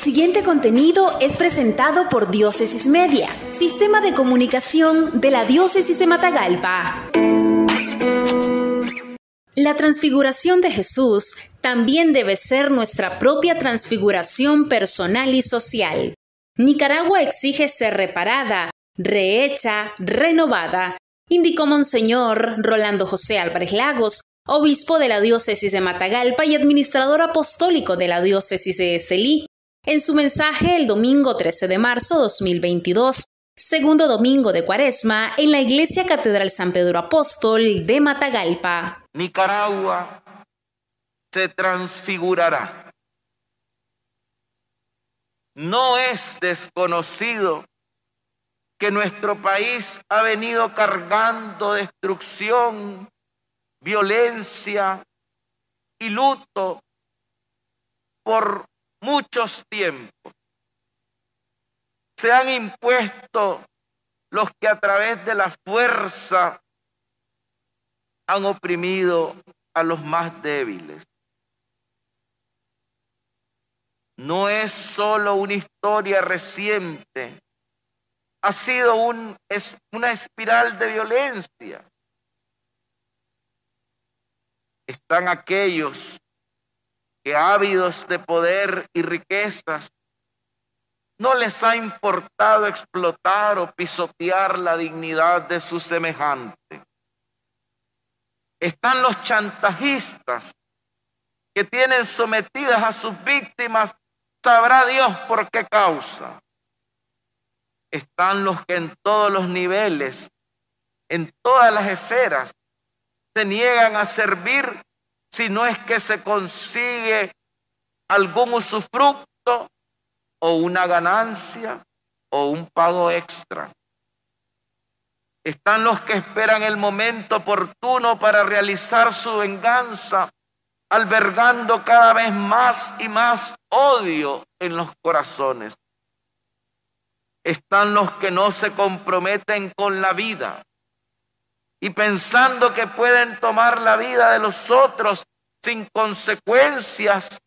siguiente contenido es presentado por Diócesis Media, Sistema de Comunicación de la Diócesis de Matagalpa. La transfiguración de Jesús también debe ser nuestra propia transfiguración personal y social. Nicaragua exige ser reparada, rehecha, renovada, indicó Monseñor Rolando José Álvarez Lagos, obispo de la diócesis de Matagalpa y administrador apostólico de la diócesis de Estelí, en su mensaje el domingo 13 de marzo 2022, segundo domingo de Cuaresma, en la Iglesia Catedral San Pedro Apóstol de Matagalpa. Nicaragua se transfigurará. No es desconocido que nuestro país ha venido cargando destrucción, violencia y luto por muchos tiempos. Se han impuesto los que a través de la fuerza han oprimido a los más débiles. No es solo una historia reciente, ha sido un, es una espiral de violencia. Están aquellos que ávidos de poder y riquezas, no les ha importado explotar o pisotear la dignidad de su semejante. Están los chantajistas que tienen sometidas a sus víctimas, sabrá Dios por qué causa. Están los que en todos los niveles, en todas las esferas, se niegan a servir si no es que se consigue algún usufructo o una ganancia o un pago extra. Están los que esperan el momento oportuno para realizar su venganza, albergando cada vez más y más odio en los corazones. Están los que no se comprometen con la vida, y pensando que pueden tomar la vida de los otros sin consecuencias,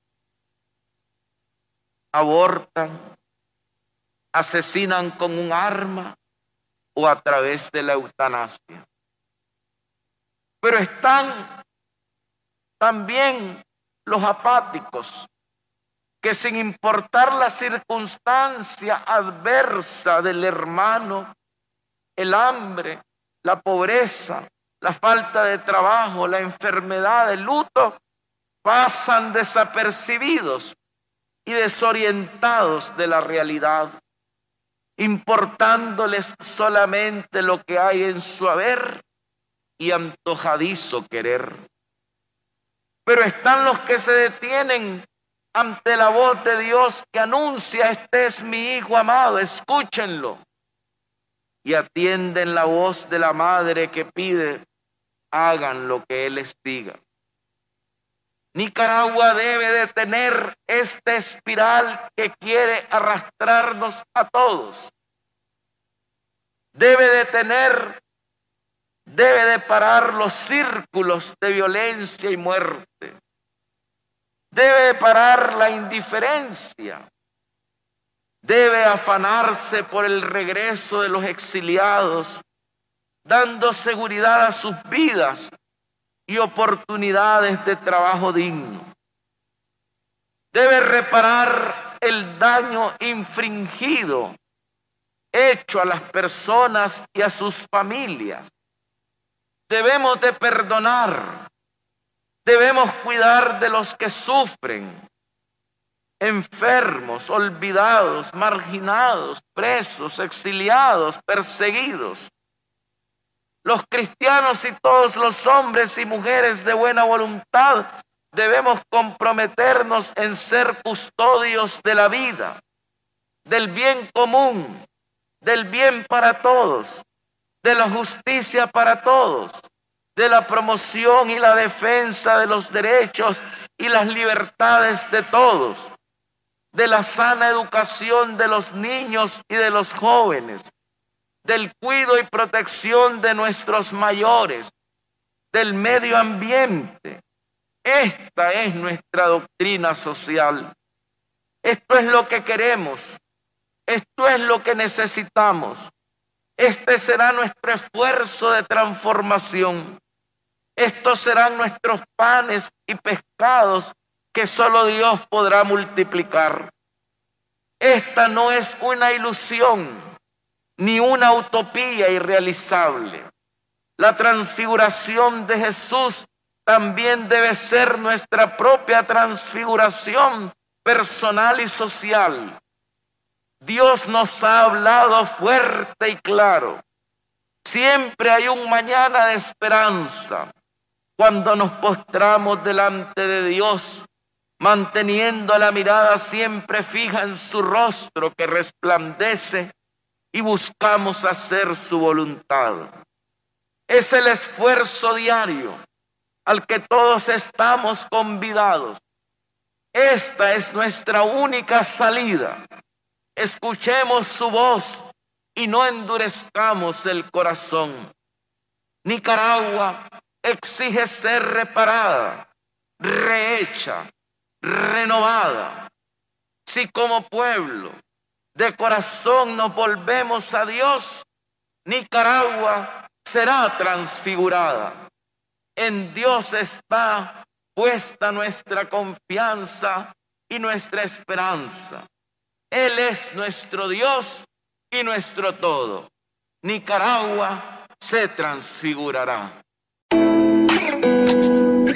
abortan, asesinan con un arma o a través de la eutanasia. Pero están también los apáticos, que sin importar la circunstancia adversa del hermano, el hambre, la pobreza, la falta de trabajo, la enfermedad, el luto, pasan desapercibidos y desorientados de la realidad, importándoles solamente lo que hay en su haber y antojadizo querer. Pero están los que se detienen ante la voz de Dios que anuncia, este es mi Hijo amado, escúchenlo y atienden la voz de la madre que pide, hagan lo que Él les diga. Nicaragua debe de tener esta espiral que quiere arrastrarnos a todos. Debe de tener, debe de parar los círculos de violencia y muerte. Debe de parar la indiferencia debe afanarse por el regreso de los exiliados, dando seguridad a sus vidas y oportunidades de trabajo digno. Debe reparar el daño infringido hecho a las personas y a sus familias. Debemos de perdonar. Debemos cuidar de los que sufren enfermos, olvidados, marginados, presos, exiliados, perseguidos. Los cristianos y todos los hombres y mujeres de buena voluntad debemos comprometernos en ser custodios de la vida, del bien común, del bien para todos, de la justicia para todos, de la promoción y la defensa de los derechos y las libertades de todos de la sana educación de los niños y de los jóvenes, del cuidado y protección de nuestros mayores, del medio ambiente. Esta es nuestra doctrina social. Esto es lo que queremos. Esto es lo que necesitamos. Este será nuestro esfuerzo de transformación. Estos serán nuestros panes y pescados que solo Dios podrá multiplicar. Esta no es una ilusión ni una utopía irrealizable. La transfiguración de Jesús también debe ser nuestra propia transfiguración personal y social. Dios nos ha hablado fuerte y claro. Siempre hay un mañana de esperanza cuando nos postramos delante de Dios, manteniendo la mirada siempre fija en su rostro que resplandece y buscamos hacer su voluntad. Es el esfuerzo diario al que todos estamos convidados. Esta es nuestra única salida. Escuchemos su voz y no endurezcamos el corazón. Nicaragua exige ser reparada, rehecha, renovada. Si como pueblo de corazón nos volvemos a Dios, Nicaragua será transfigurada. En Dios está puesta nuestra confianza y nuestra esperanza. Él es nuestro Dios y nuestro todo. Nicaragua se transfigurará.